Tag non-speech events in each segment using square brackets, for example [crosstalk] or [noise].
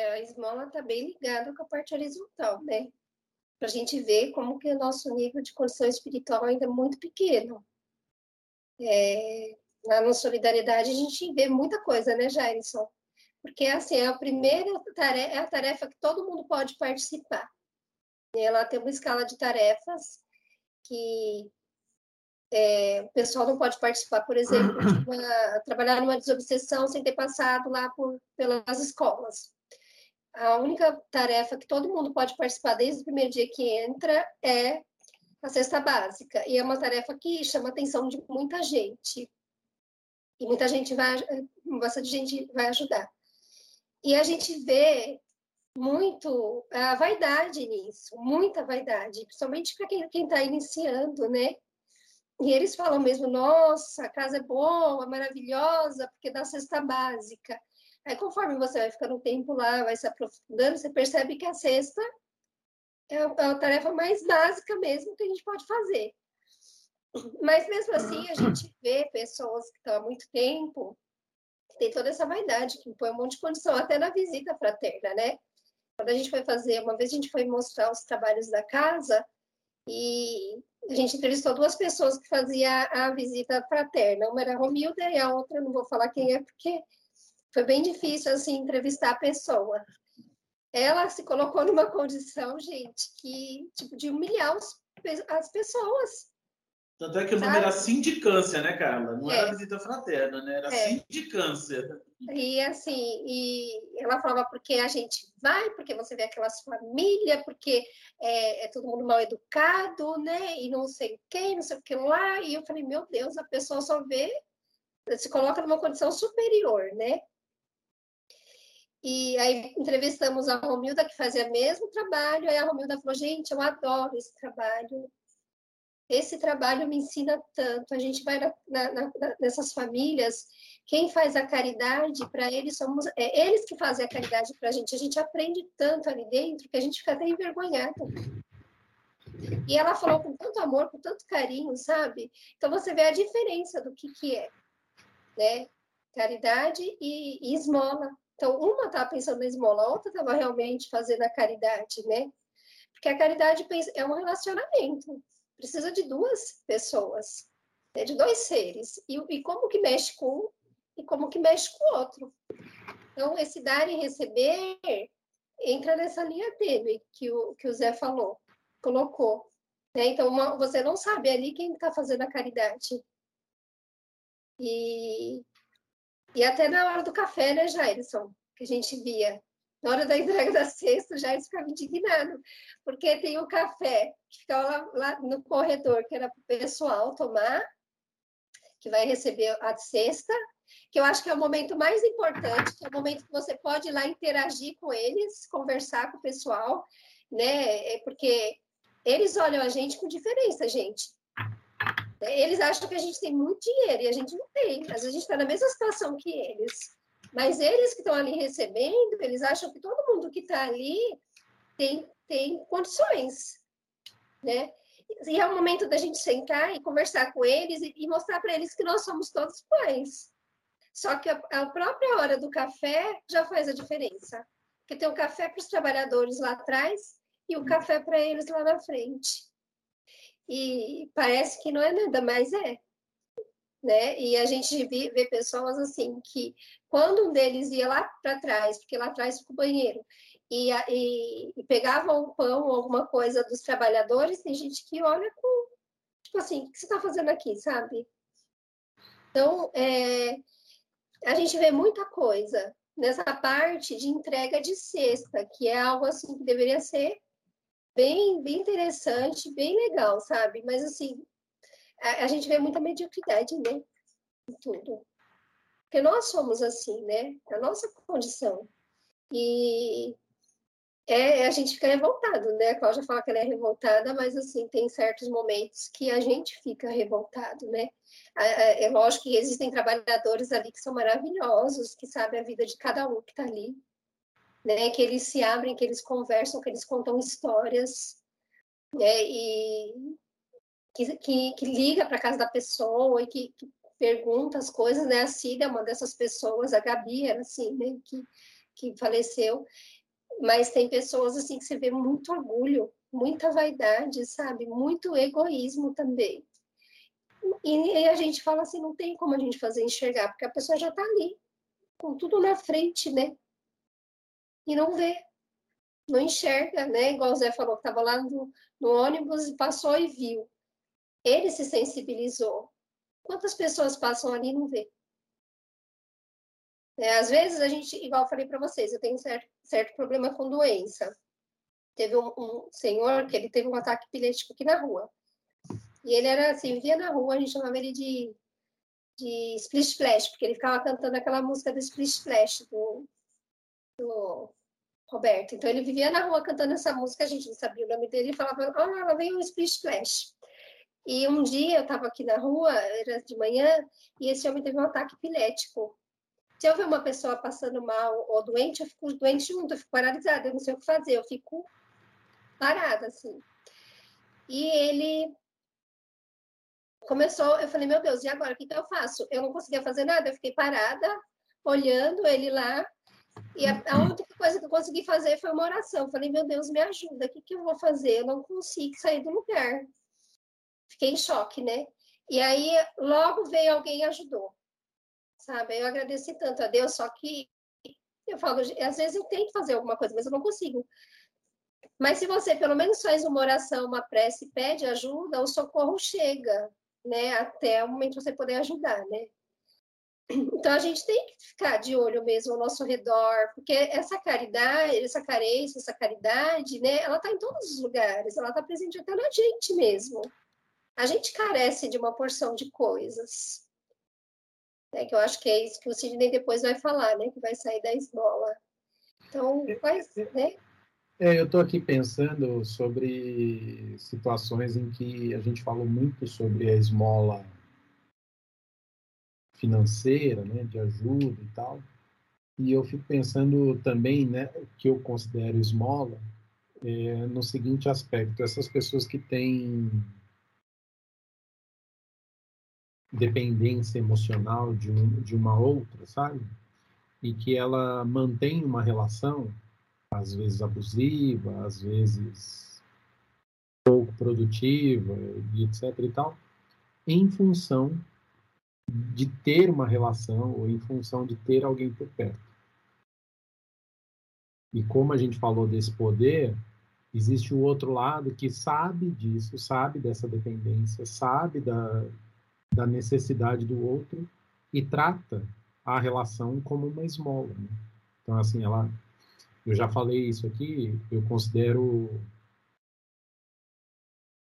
É, a esmola está bem ligada com a parte horizontal, né? Para a gente ver como que o nosso nível de condição espiritual ainda é muito pequeno. É, lá no Solidariedade a gente vê muita coisa, né, Jairson? Porque, assim, é a primeira tarefa, é a tarefa que todo mundo pode participar. Ela tem uma escala de tarefas que é, o pessoal não pode participar, por exemplo, de uma, trabalhar numa desobsessão sem ter passado lá por, pelas escolas. A única tarefa que todo mundo pode participar desde o primeiro dia que entra é a cesta básica. E é uma tarefa que chama a atenção de muita gente. E muita gente vai, bastante gente vai ajudar. E a gente vê muito a vaidade nisso, muita vaidade, principalmente para quem está iniciando, né? E eles falam mesmo, nossa, a casa é boa, maravilhosa, porque dá cesta básica. Aí, conforme você vai ficando um tempo lá, vai se aprofundando, você percebe que a cesta é a, é a tarefa mais básica mesmo que a gente pode fazer. Mas, mesmo assim, a gente vê pessoas que estão há muito tempo, que tem toda essa vaidade, que impõe um monte de condição, até na visita fraterna, né? Quando a gente foi fazer, uma vez a gente foi mostrar os trabalhos da casa, e a gente entrevistou duas pessoas que faziam a visita fraterna. Uma era a Romilda e a outra, não vou falar quem é, porque foi bem difícil, assim, entrevistar a pessoa. Ela se colocou numa condição, gente, que, tipo, de humilhar os, as pessoas. Tanto é que o nome era sindicância, né, Carla? Não é. era visita fraterna, né? Era é. sindicância. E assim, e ela falava porque a gente vai, porque você vê aquelas famílias, porque é, é, todo mundo mal educado, né? E não sei quem, não sei o que lá. E eu falei, meu Deus, a pessoa só vê, se coloca numa condição superior, né? E aí entrevistamos a Romilda, que fazia o mesmo trabalho, aí a Romilda falou, gente, eu adoro esse trabalho, esse trabalho me ensina tanto. A gente vai na, na, na, nessas famílias, quem faz a caridade para eles somos é eles que fazem a caridade para a gente. A gente aprende tanto ali dentro que a gente fica até envergonhado. E ela falou com tanto amor, com tanto carinho, sabe? Então você vê a diferença do que que é, né? Caridade e, e esmola. Então uma estava pensando na esmola, a outra estava realmente fazendo a caridade, né? Porque a caridade é um relacionamento precisa de duas pessoas, né, de dois seres. E, e como que mexe com um e como que mexe com o outro. Então, esse dar e receber entra nessa linha tênue que o, que o Zé falou, colocou. Né? Então, uma, você não sabe ali quem está fazendo a caridade. E, e até na hora do café, né, Jairson? Que a gente via na hora da entrega da cesta, já eles ficavam indignados, porque tem o café que fica lá, lá no corredor, que era para o pessoal tomar, que vai receber a cesta, que eu acho que é o momento mais importante, que é o momento que você pode ir lá interagir com eles, conversar com o pessoal, né? É porque eles olham a gente com diferença, gente. Eles acham que a gente tem muito dinheiro e a gente não tem. Às vezes a gente está na mesma situação que eles. Mas eles que estão ali recebendo, eles acham que todo mundo que está ali tem, tem condições, né? E é o momento da gente sentar e conversar com eles e, e mostrar para eles que nós somos todos pães. Só que a, a, própria hora do café já faz a diferença. Porque tem o café para os trabalhadores lá atrás e o café para eles lá na frente. E parece que não é nada, mas é né? E a gente vê, pessoas assim que quando um deles ia lá para trás, porque lá atrás fica o banheiro, e, e, e pegava um pão ou alguma coisa dos trabalhadores, tem gente que olha com tipo assim, o que você está fazendo aqui, sabe? Então, é, a gente vê muita coisa nessa parte de entrega de cesta, que é algo assim que deveria ser bem, bem interessante, bem legal, sabe? Mas assim, a, a gente vê muita mediocridade, né? Em tudo. Porque nós somos assim, né? A nossa condição. E é, a gente fica revoltado, né? A Cláudia fala que ela é revoltada, mas assim, tem certos momentos que a gente fica revoltado, né? É lógico que existem trabalhadores ali que são maravilhosos, que sabem a vida de cada um que está ali, né? Que eles se abrem, que eles conversam, que eles contam histórias, né? E que, que, que liga para casa da pessoa e que, que, pergunta as coisas, né? A Cida é uma dessas pessoas, a Gabi era assim, né? Que, que faleceu, mas tem pessoas assim que você vê muito orgulho, muita vaidade, sabe? Muito egoísmo também. E, e a gente fala assim, não tem como a gente fazer enxergar, porque a pessoa já está ali, com tudo na frente, né? E não vê, não enxerga, né? Igual o Zé falou, que estava lá no, no ônibus e passou e viu. Ele se sensibilizou. Quantas pessoas passam ali e não vê? É, às vezes a gente, igual eu falei para vocês, eu tenho certo, certo problema com doença. Teve um, um, senhor que ele teve um ataque epiléptico aqui na rua. E ele era assim, vivia na rua, a gente chamava ele de, de Splish Splash, porque ele ficava cantando aquela música do Splish Splash do, do Roberto. Então ele vivia na rua cantando essa música, a gente não sabia o nome dele, e falava, oh, ela veio um Splish Splash. E um dia eu estava aqui na rua, era de manhã, e esse homem teve um ataque epilético. Se eu ver uma pessoa passando mal ou doente, eu fico doente junto, eu fico paralisada, eu não sei o que fazer, eu fico parada, assim. E ele começou, eu falei, meu Deus, e agora, o que, que eu faço? Eu não conseguia fazer nada, eu fiquei parada, olhando ele lá, e a, a única coisa que eu consegui fazer foi uma oração. Eu falei, meu Deus, me ajuda, o que, que eu vou fazer? Eu não consigo sair do lugar. Fiquei em choque, né? E aí, logo veio alguém e ajudou sabe? Eu agradeci tanto a Deus, só que eu falo, às vezes eu tento fazer alguma coisa, mas eu não consigo. Mas se você pelo menos faz uma oração, uma prece, pede ajuda, o socorro chega, né? Até o momento você poder ajudar, né? Então a gente tem que ficar de olho mesmo ao nosso redor, porque essa caridade, essa carência, essa caridade, né? Ela está em todos os lugares, ela está presente até na gente mesmo. A gente carece de uma porção de coisas. Né, que eu acho que é isso que o Sidney depois vai falar, né? Que vai sair da esmola. Então, faz, né? É, eu estou aqui pensando sobre situações em que a gente falou muito sobre a esmola financeira, né, de ajuda e tal. E eu fico pensando também, né, que eu considero esmola é, no seguinte aspecto: essas pessoas que têm dependência emocional de, um, de uma outra, sabe? E que ela mantém uma relação, às vezes abusiva, às vezes pouco produtiva, e etc e tal, em função de ter uma relação ou em função de ter alguém por perto. E como a gente falou desse poder, existe o outro lado que sabe disso, sabe dessa dependência, sabe da, da necessidade do outro e trata a relação como uma esmola. Né? Então, assim, ela, eu já falei isso aqui, eu considero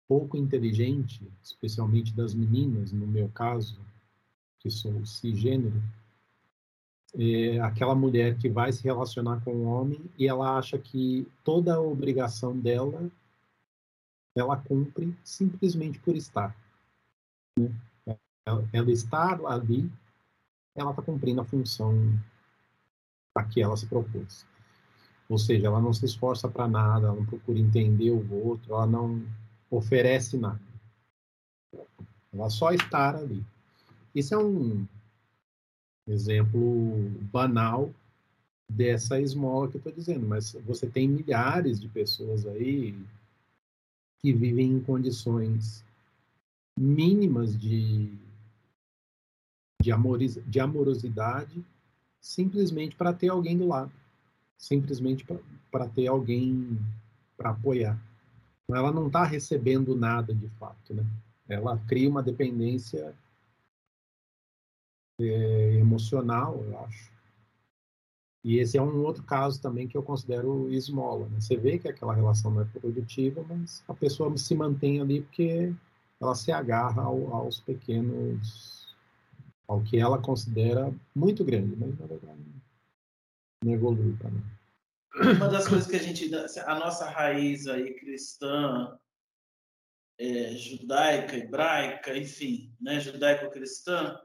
pouco inteligente, especialmente das meninas, no meu caso, que sou cisgênero, é aquela mulher que vai se relacionar com um homem e ela acha que toda a obrigação dela ela cumpre simplesmente por estar. Né? ela, ela está ali, ela está cumprindo a função a que ela se propôs. Ou seja, ela não se esforça para nada, ela não procura entender o outro, ela não oferece nada. Ela só está ali. Isso é um exemplo banal dessa esmola que eu estou dizendo, mas você tem milhares de pessoas aí que vivem em condições mínimas de de, de amorosidade simplesmente para ter alguém do lado, simplesmente para ter alguém para apoiar. Ela não está recebendo nada de fato, né? Ela cria uma dependência é, emocional, eu acho. E esse é um outro caso também que eu considero esmola. Né? Você vê que aquela relação não é produtiva, mas a pessoa se mantém ali porque ela se agarra ao, aos pequenos ao que ela considera muito grande, mas na verdade não evolui também. Uma das coisas que a gente, a nossa raiz aí cristã, é, judaica, hebraica, enfim, né, judaico-cristã,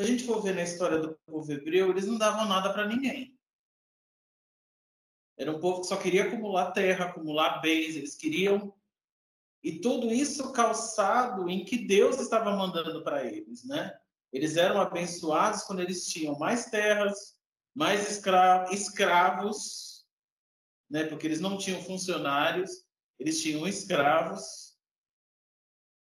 se a gente for ver na história do povo hebreu, eles não davam nada para ninguém. Era um povo que só queria acumular terra, acumular bens, eles queriam. E tudo isso calçado em que Deus estava mandando para eles, né? Eles eram abençoados quando eles tinham mais terras, mais escra escravos, né? Porque eles não tinham funcionários, eles tinham escravos.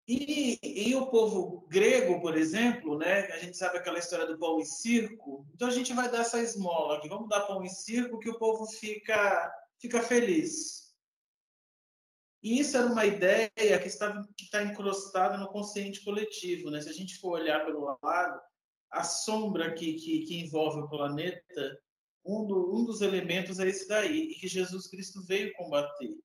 E, e, o povo grego, por exemplo, né? A gente sabe aquela história do pão e circo. Então a gente vai dar essa esmola aqui. Vamos dar pão e circo que o povo fica fica feliz. E isso era uma ideia que está que está encrustada no consciente coletivo, né? Se a gente for olhar pelo lado, a sombra que, que, que envolve o planeta, um, do, um dos elementos é esse daí, e que Jesus Cristo veio combater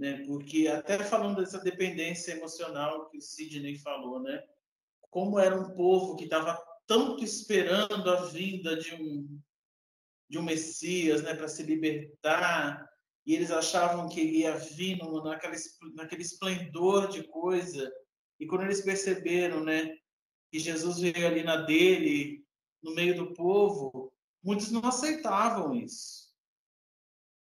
né? Porque até falando dessa dependência emocional que o Sidney falou, né? Como era um povo que estava tanto esperando a vinda de um de um Messias, né, para se libertar, e eles achavam que ia vir no, naquele, naquele esplendor de coisa, e quando eles perceberam, né, que Jesus veio ali na dele, no meio do povo, muitos não aceitavam isso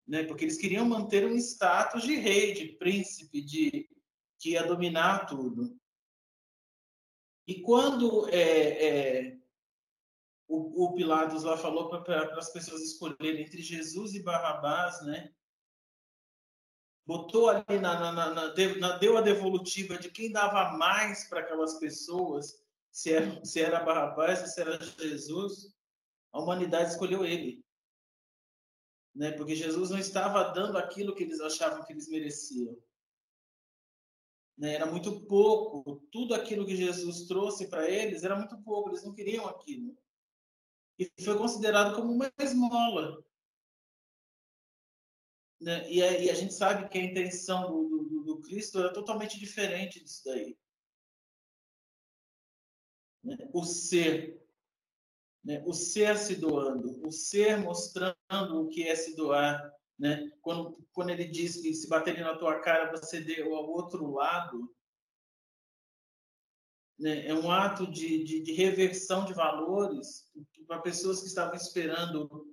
né? Porque eles queriam manter um status de rei, de príncipe, de que ia dominar tudo. E quando é, é, o, o, Pilatos lá falou para as pessoas escolherem entre Jesus e Barrabás, né? Botou ali na, na, na, na, deu a devolutiva de quem dava mais para aquelas pessoas, se era, se era Barrabás ou se era Jesus, a humanidade escolheu ele né? Porque Jesus não estava dando aquilo que eles achavam que eles mereciam. Né? Era muito pouco. Tudo aquilo que Jesus trouxe para eles era muito pouco. Eles não queriam aquilo. E foi considerado como uma esmola. Né? E, a, e, a, gente sabe que a intenção do, do, do Cristo era totalmente diferente disso daí. Né? O ser né? o ser se doando, o ser mostrando o que é se doar. Né? Quando, quando ele diz que se baterem na tua cara, você deu ao outro lado, né? é um ato de, de, de reversão de valores para pessoas que estavam esperando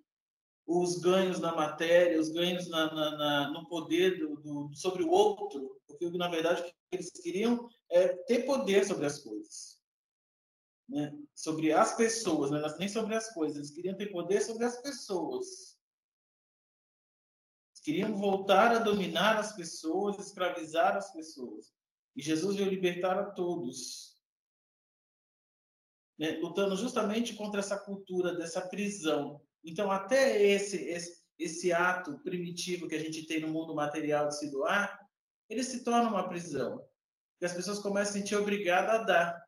os ganhos na matéria, os ganhos na, na, na, no poder do, do, sobre o outro, porque na verdade o que eles queriam é ter poder sobre as coisas né, sobre as pessoas, né, nem sobre as coisas, eles queriam ter poder sobre as pessoas. Eles queriam voltar a dominar as pessoas, escravizar as pessoas. E Jesus veio libertar a todos. Né, lutando justamente contra essa cultura dessa prisão. Então, até esse, esse, esse ato primitivo que a gente tem no mundo material de se doar, ele se torna uma prisão. Porque as pessoas começam a se sentir obrigadas a dar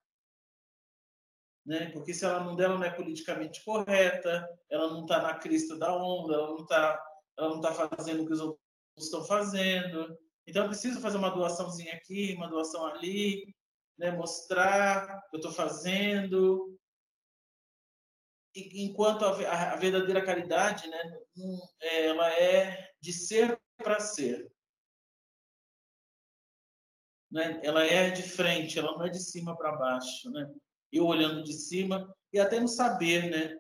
né? Porque se ela não dela não é politicamente correta, ela não está na crista da onda, ela não está ela não tá fazendo o que os outros estão fazendo. Então eu preciso fazer uma doaçãozinha aqui, uma doação ali, né? Mostrar o que eu estou fazendo. E, enquanto a, a, verdadeira caridade, né? Ela é de ser para ser. Né? Ela é de frente, ela não é de cima para baixo, né? Eu olhando de cima, e até no saber, né?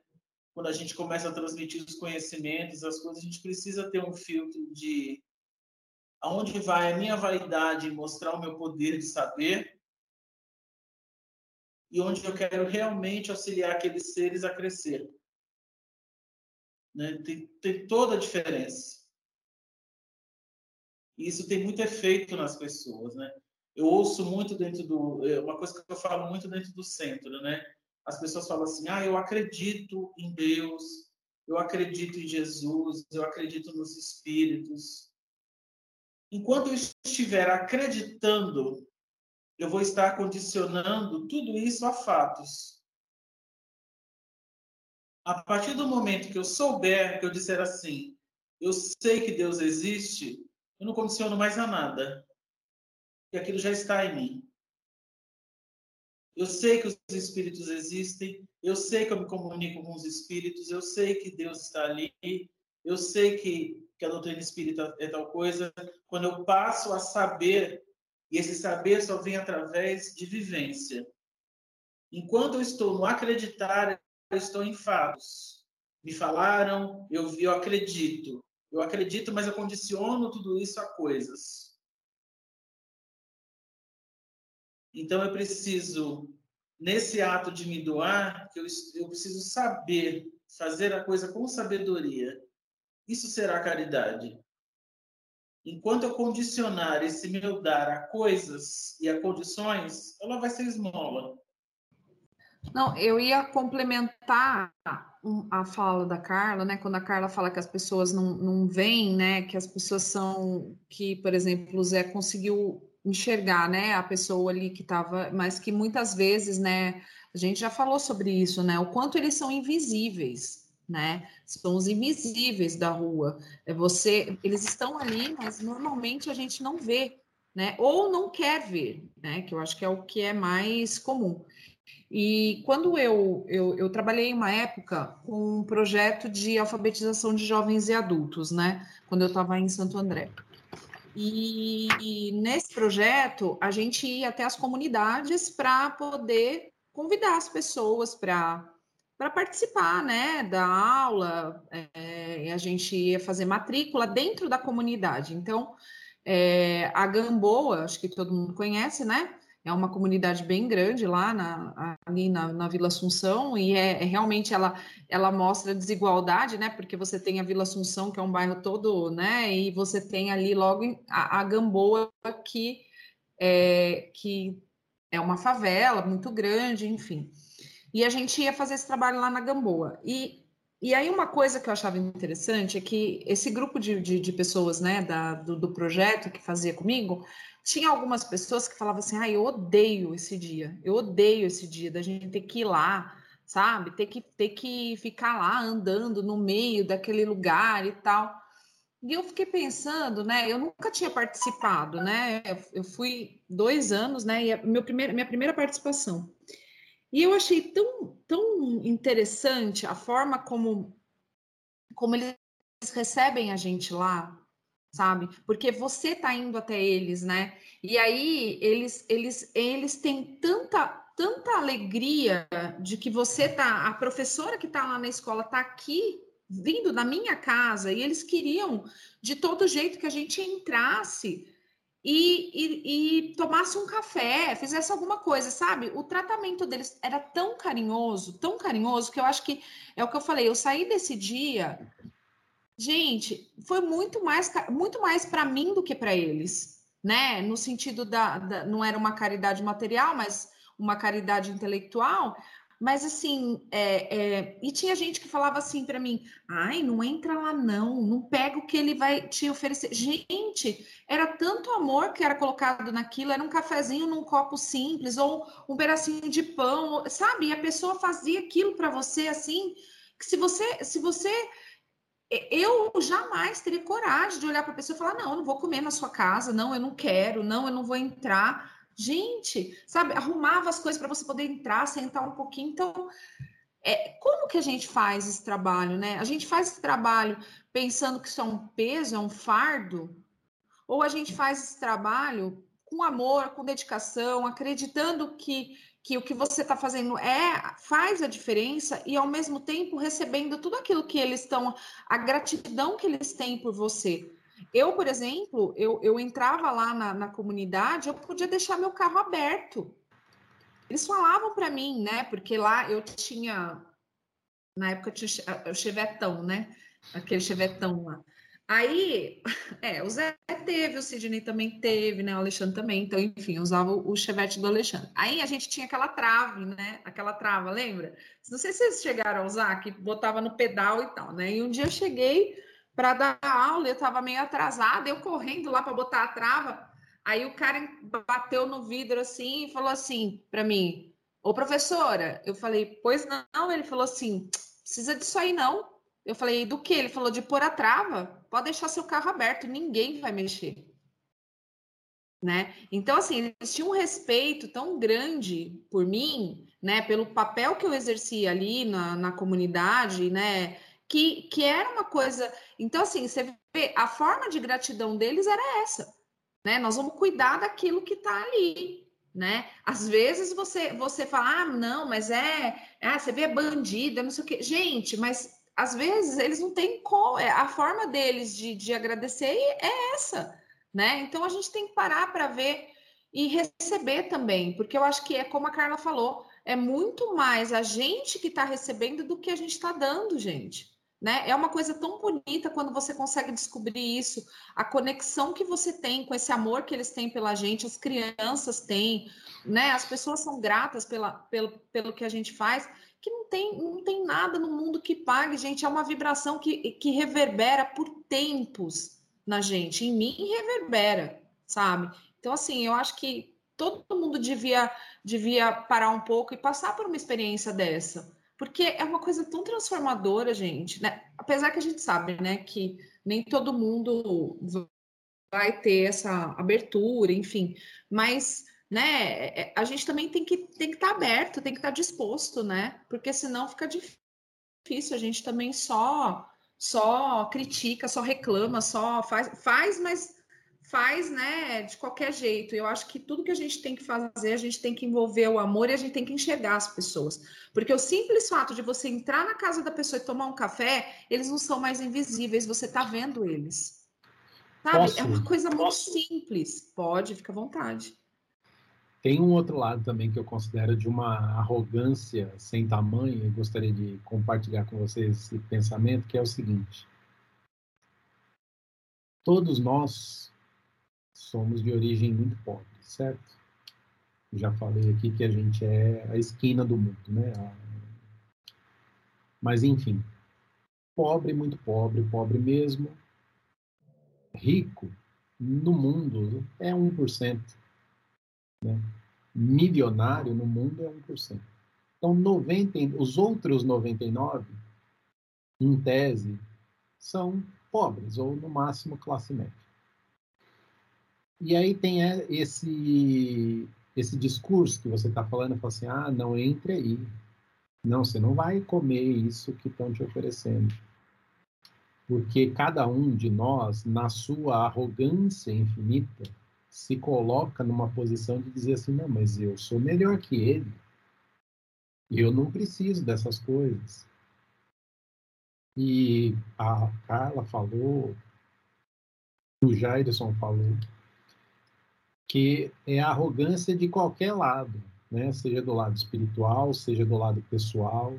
Quando a gente começa a transmitir os conhecimentos, as coisas, a gente precisa ter um filtro de aonde vai a minha vaidade mostrar o meu poder de saber e onde eu quero realmente auxiliar aqueles seres a crescer. Né? Tem, tem toda a diferença. E isso tem muito efeito nas pessoas, né? Eu ouço muito dentro do. É, uma coisa que eu falo muito dentro do centro, né? As pessoas falam assim: ah, eu acredito em Deus, eu acredito em Jesus, eu acredito nos espíritos. Enquanto eu estiver acreditando, eu vou estar condicionando tudo isso a fatos. A partir do momento que eu souber, que eu disser assim, eu sei que Deus existe, eu não condiciono mais a nada que aquilo já está em mim. Eu sei que os espíritos existem, eu sei que eu me comunico com os espíritos, eu sei que Deus está ali, eu sei que, que a doutrina espírita é tal coisa. Quando eu passo a saber, e esse saber só vem através de vivência. Enquanto eu estou no acreditar, eu estou em fatos. Me falaram, eu, eu acredito. Eu acredito, mas eu condiciono tudo isso a coisas. Então, eu preciso, nesse ato de me doar, eu, eu preciso saber fazer a coisa com sabedoria, isso será caridade. Enquanto eu condicionar esse meu dar a coisas e a condições, ela vai ser esmola. Não, eu ia complementar a fala da Carla, né? Quando a Carla fala que as pessoas não, não veem, né? Que as pessoas são que, por exemplo, o Zé conseguiu enxergar, né? A pessoa ali que estava, mas que muitas vezes, né? A gente já falou sobre isso, né? O quanto eles são invisíveis, né? São os invisíveis da rua. É você, eles estão ali, mas normalmente a gente não vê, né? Ou não quer ver, né? Que eu acho que é o que é mais comum. E quando eu, eu, eu, trabalhei em uma época com um projeto de alfabetização de jovens e adultos, né? Quando eu estava em Santo André. E, e, nesse projeto, a gente ia até as comunidades para poder convidar as pessoas para para participar, né, da aula, é, a gente ia fazer matrícula dentro da comunidade. Então, é, a Gamboa, acho que todo mundo conhece, né, é uma comunidade bem grande lá na, ali na, na Vila Assunção e é, é, realmente ela ela mostra desigualdade, né? Porque você tem a Vila Assunção que é um bairro todo, né? E você tem ali logo a, a Gamboa que é, que é uma favela muito grande, enfim. E a gente ia fazer esse trabalho lá na Gamboa. E, e aí uma coisa que eu achava interessante é que esse grupo de, de, de pessoas, né, da, do, do projeto que fazia comigo, tinha algumas pessoas que falavam assim: ah, eu odeio esse dia, eu odeio esse dia da gente ter que ir lá, sabe? Ter que, ter que ficar lá andando no meio daquele lugar e tal. E eu fiquei pensando, né? Eu nunca tinha participado, né? Eu fui dois anos, né? E meu primeiro, minha primeira participação. E eu achei tão, tão interessante a forma como, como eles recebem a gente lá, sabe? Porque você está indo até eles, né? E aí eles eles eles têm tanta tanta alegria de que você tá, a professora que está lá na escola está aqui vindo da minha casa e eles queriam de todo jeito que a gente entrasse e, e, e, tomasse um café, fizesse alguma coisa, sabe? O tratamento deles era tão carinhoso, tão carinhoso, que eu acho que é o que eu falei. Eu saí desse dia Gente, foi muito mais, muito mais para mim do que para eles, né? No sentido da, da, não era uma caridade material, mas uma caridade intelectual. Mas assim, é, é, e tinha gente que falava assim para mim: ai, não entra lá não, não pega o que ele vai te oferecer. Gente, era tanto amor que era colocado naquilo, era um cafezinho num copo simples, ou um pedacinho de pão, sabe? E a pessoa fazia aquilo para você assim, que se você, se você eu jamais teria coragem de olhar para a pessoa e falar: não, eu não vou comer na sua casa, não, eu não quero, não, eu não vou entrar. Gente, sabe, arrumava as coisas para você poder entrar, sentar um pouquinho. Então, é, como que a gente faz esse trabalho, né? A gente faz esse trabalho pensando que isso é um peso, é um fardo? Ou a gente faz esse trabalho com amor, com dedicação, acreditando que que o que você está fazendo é faz a diferença e ao mesmo tempo recebendo tudo aquilo que eles estão, a gratidão que eles têm por você. Eu, por exemplo, eu, eu entrava lá na, na comunidade, eu podia deixar meu carro aberto. Eles falavam para mim, né? Porque lá eu tinha, na época tinha o chevetão, né? Aquele chevetão lá. Aí, é, o Zé teve, o Sidney também teve, né? O Alexandre também. Então, enfim, usava o chevette do Alexandre. Aí a gente tinha aquela trave, né? Aquela trava, lembra? Não sei se vocês chegaram a usar, que botava no pedal e tal, né? E um dia eu cheguei para dar aula, eu estava meio atrasada, eu correndo lá para botar a trava. Aí o cara bateu no vidro assim e falou assim para mim: Ô professora, eu falei, pois não. Ele falou assim: precisa disso aí não. Eu falei, do que? Ele falou de pôr a trava. Pode deixar seu carro aberto, ninguém vai mexer. Né? Então, assim, eles tinham um respeito tão grande por mim, né? Pelo papel que eu exercia ali na, na comunidade, né? Que, que era uma coisa. Então, assim, você vê, a forma de gratidão deles era essa, né? Nós vamos cuidar daquilo que está ali, né? Às vezes você você fala, ah, não, mas é, ah, você vê bandida, não sei o quê. Gente, mas às vezes eles não têm qual é a forma deles de, de agradecer é essa, né? Então a gente tem que parar para ver e receber também, porque eu acho que é como a Carla falou, é muito mais a gente que está recebendo do que a gente está dando, gente. Né? É uma coisa tão bonita quando você consegue descobrir isso, a conexão que você tem com esse amor que eles têm pela gente, as crianças têm, né? As pessoas são gratas pela, pelo, pelo que a gente faz, que não tem, não tem nada no mundo que pague, gente. É uma vibração que, que reverbera por tempos na gente. Em mim reverbera, sabe? Então, assim, eu acho que todo mundo devia, devia parar um pouco e passar por uma experiência dessa porque é uma coisa tão transformadora, gente, né? Apesar que a gente sabe, né, que nem todo mundo vai ter essa abertura, enfim, mas né, é, a gente também tem que tem que estar tá aberto, tem que estar tá disposto, né? Porque senão fica difícil, a gente também só só critica, só reclama, só faz, faz, mas faz, né, de qualquer jeito. Eu acho que tudo que a gente tem que fazer, a gente tem que envolver o amor e a gente tem que enxergar as pessoas. Porque o simples fato de você entrar na casa da pessoa e tomar um café, eles não são mais invisíveis, você tá vendo eles. Sabe? Posso, é uma coisa muito posso? simples. Pode, fica à vontade. Tem um outro lado também que eu considero de uma arrogância sem tamanho, e gostaria de compartilhar com vocês esse pensamento, que é o seguinte. Todos nós somos de origem muito pobre, certo? Já falei aqui que a gente é a esquina do mundo, né? Mas, enfim, pobre, muito pobre, pobre mesmo. Rico, no mundo, é 1%. Né? Milionário no mundo é 1%. Então, 90, os outros 99, em tese, são pobres, ou no máximo classe média. E aí tem esse esse discurso que você está falando, fala assim, ah, não entre aí. Não, você não vai comer isso que estão te oferecendo. Porque cada um de nós, na sua arrogância infinita, se coloca numa posição de dizer assim, não, mas eu sou melhor que ele. Eu não preciso dessas coisas. E a Carla falou, o Jairson falou, que é a arrogância de qualquer lado, né? seja do lado espiritual, seja do lado pessoal,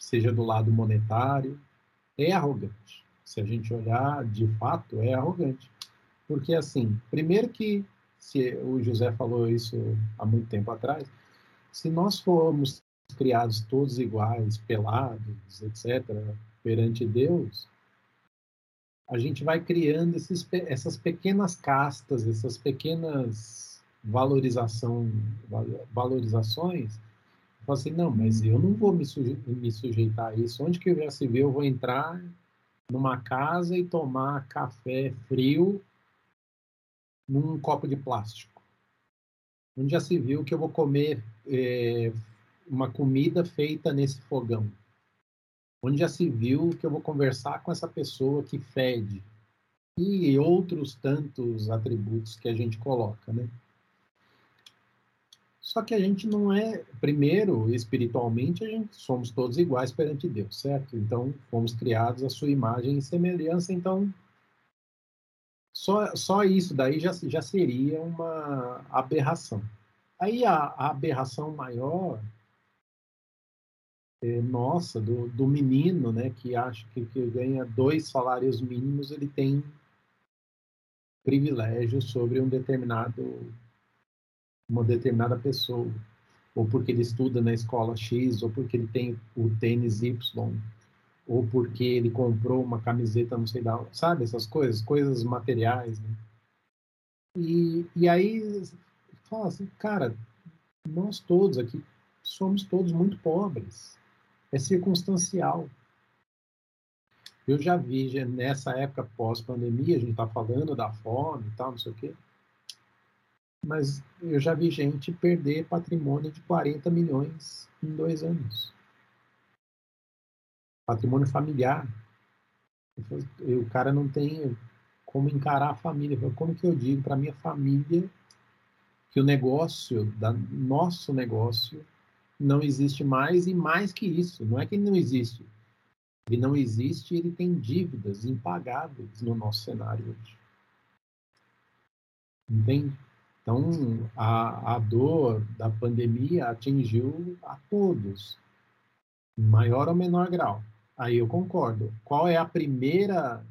seja do lado monetário, é arrogante. Se a gente olhar de fato, é arrogante. Porque, assim, primeiro que, se o José falou isso há muito tempo atrás, se nós formos criados todos iguais, pelados, etc., perante Deus, a gente vai criando esses, essas pequenas castas, essas pequenas valorização, valorizações. Fala assim, não, mas eu não vou me, suje me sujeitar a isso. Onde que já se vê eu vou entrar numa casa e tomar café frio num copo de plástico? Onde já se viu que eu vou comer é, uma comida feita nesse fogão? Onde já se viu que eu vou conversar com essa pessoa que fede e outros tantos atributos que a gente coloca, né? Só que a gente não é, primeiro, espiritualmente, a gente somos todos iguais perante Deus, certo? Então, fomos criados à sua imagem e semelhança, então só, só isso daí já, já seria uma aberração. Aí a, a aberração maior é, nossa, do, do menino, né, que acha que, que ganha dois salários mínimos, ele tem privilégio sobre um determinado uma determinada pessoa, ou porque ele estuda na escola X, ou porque ele tem o tênis Y, ou porque ele comprou uma camiseta, não sei da, sabe essas coisas, coisas materiais, né? E, e aí fala assim, cara, nós todos aqui somos todos muito pobres é circunstancial. Eu já vi já nessa época pós-pandemia, a gente está falando da fome e tal, não sei o quê, mas eu já vi gente perder patrimônio de 40 milhões em dois anos. Patrimônio familiar. O cara não tem como encarar a família. Como que eu digo para minha família que o negócio, da, nosso negócio, não existe mais e mais que isso, não é que ele não existe. Ele não existe, ele tem dívidas impagáveis no nosso cenário hoje. Entende? Então, a, a dor da pandemia atingiu a todos, em maior ou menor grau. Aí eu concordo. Qual é a primeira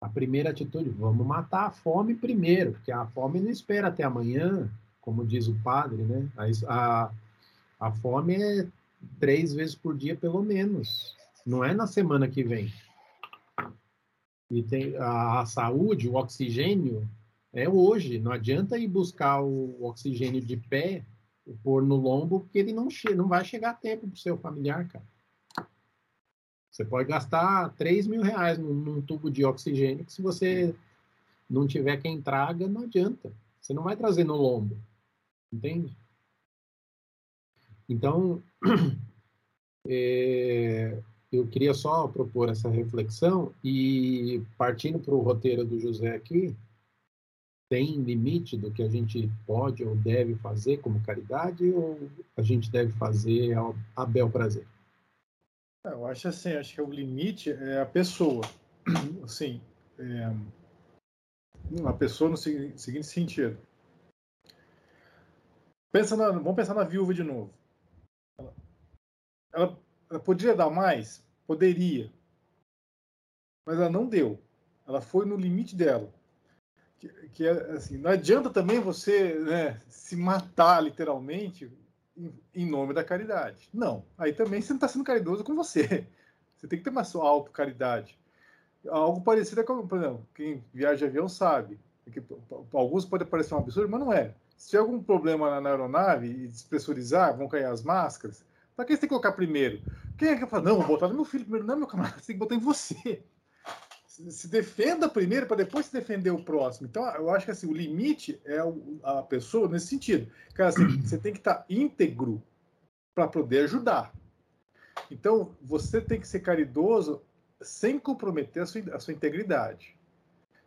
a primeira atitude? Vamos matar a fome primeiro, porque a fome não espera até amanhã, como diz o padre, né? A, a, fome é três vezes por dia, pelo menos. Não é na semana que vem. E tem a, a saúde, o oxigênio, é hoje. Não adianta ir buscar o oxigênio de pé, pôr no lombo, porque ele não, não vai chegar a tempo para o seu familiar, cara. Você pode gastar 3 mil reais num, num, tubo de oxigênio, que se você não tiver quem traga, não adianta. Você não vai trazer no lombo. Entende? Então, [clears throat] é, eu queria só propor essa reflexão e partindo para o roteiro do José aqui, tem limite do que a gente pode ou deve fazer como caridade ou a gente deve fazer a bel prazer? É, eu acho assim, acho que o limite é a pessoa. [clears throat] Assim, é, a pessoa no seguinte sentido. Pensa na, vamos pensar na viúva de novo. Ela, ela, ela poderia dar mais? Poderia. Mas ela não deu. Ela foi no limite dela que, que é assim, não adianta também você né, se matar literalmente em, em, nome da caridade. Não. Aí também você não está sendo caridoso com você. [laughs] Você tem que ter uma sua autocaridade. Algo parecido é com, por exemplo, quem viaja de avião sabe. Que, para alguns pode parecer um absurdo, mas não é. Se tiver algum problema na, na aeronave e despressurizar, vão cair as máscaras, para que você tem que colocar primeiro? Quem é que fala, não, vou botar no meu filho primeiro? Não, meu camarada, você tem que botar em você se defenda primeiro para depois se defender o próximo. Então, eu acho que assim, o limite é a pessoa nesse sentido. Cara, assim, você tem que estar íntegro para poder ajudar. Então, você tem que ser caridoso sem comprometer a sua, a sua integridade.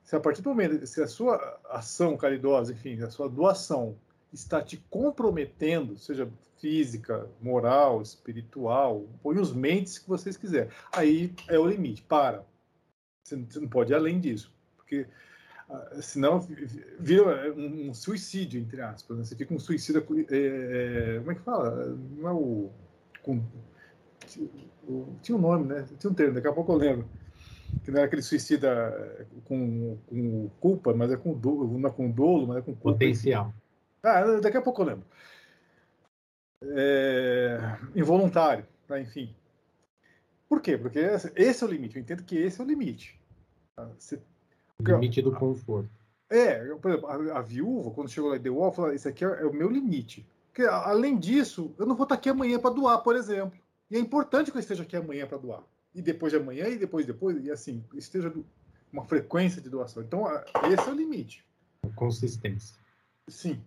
Se a partir do momento, se a sua ação caridosa, enfim, a sua doação está te comprometendo, seja física, moral, espiritual, põe os mentes que vocês quiserem. Aí é o limite. Para você não pode ir além disso, porque uh, senão vira um, suicídio, entre aspas. Né? Você fica um suicida. É, é, como é que fala? Não é o. Com, tinha um nome, né? Tinha um termo, daqui a pouco eu lembro. Que não era aquele suicida com, com culpa, mas é com dolo, não é com dolo, mas é com culpa. Potencial. Ah, daqui a pouco eu lembro. É, involuntário, tá? enfim. Por quê? Porque esse é o limite. Eu entendo que esse é o limite. Você... Limite do conforto. É, por exemplo, a, a, viúva, quando chegou lá e deu falou: Isso aqui é, é, o meu limite. Porque, além disso, eu não vou estar aqui amanhã para doar, por exemplo. E é importante que eu esteja aqui amanhã para doar. E depois de amanhã, e depois, depois, e assim, esteja uma frequência de doação. Então, esse é o limite. Consistência. Sim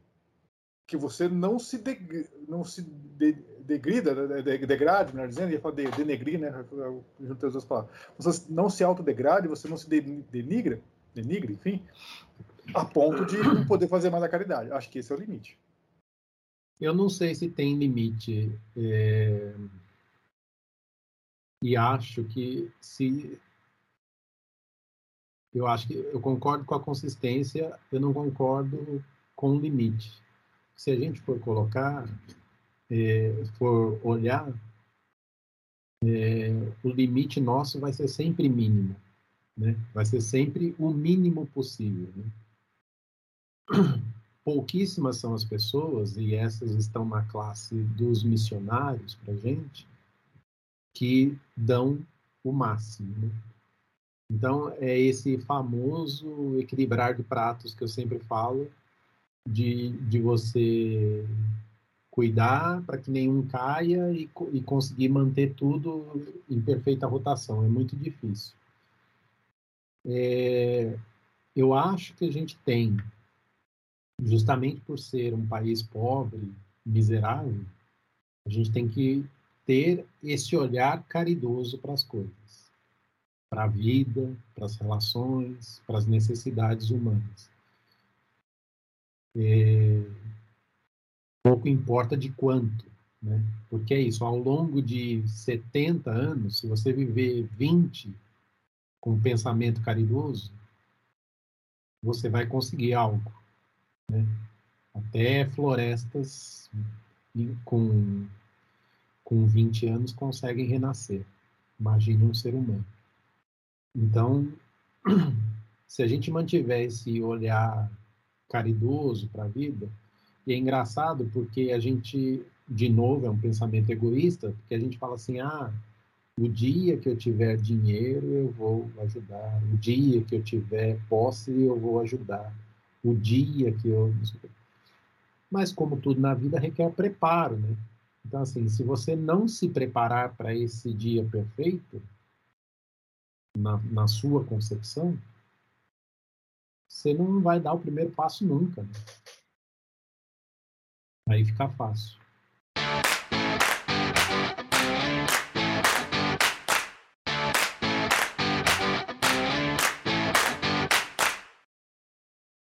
que você não se, de, não se de, degrida, de, degrade, melhor dizendo, ia falar de, denegrir, né? Juntei as duas palavras. Você não se autodegrade, você não se denigra, denigre, enfim, a ponto de não poder fazer mais a caridade. Acho que esse é o limite. Eu não sei se tem limite. É... E acho que se. Eu acho que eu concordo com a consistência, eu não concordo com o limite se a gente for colocar, é, for olhar, é, o limite nosso vai ser sempre mínimo, né? Vai ser sempre o mínimo possível. Né? [clears throat] Pouquíssimas são as pessoas, e essas estão na classe dos missionários para gente, que dão o máximo. Né? Então, é esse famoso equilibrar de pratos que eu sempre falo, de, de você cuidar para que nenhum caia e, e conseguir manter tudo em perfeita rotação. É muito difícil. É, eu acho que a gente tem, justamente por ser um país pobre, miserável, a gente tem que ter esse olhar caridoso para as coisas, para a vida, para as relações, para as necessidades humanas. É, pouco importa de quanto, né? Porque é isso, ao longo de 70 anos, se você viver 20 com pensamento caridoso, você vai conseguir algo. Né? Até florestas com, com 20 anos conseguem renascer. Imagine um ser humano. Então, [clears throat] se a gente mantiver esse olhar caridoso para a vida, e é engraçado porque a gente, de novo, é um pensamento egoísta, porque a gente fala assim, ah, o dia que eu tiver dinheiro, eu vou ajudar. O dia que eu tiver posse, eu vou ajudar. O dia que eu. Mas, como tudo na vida, requer preparo, né? Então, assim, se você não se preparar para esse dia perfeito, na, na sua concepção, você não vai dar o primeiro passo nunca. Né? Aí fica fácil.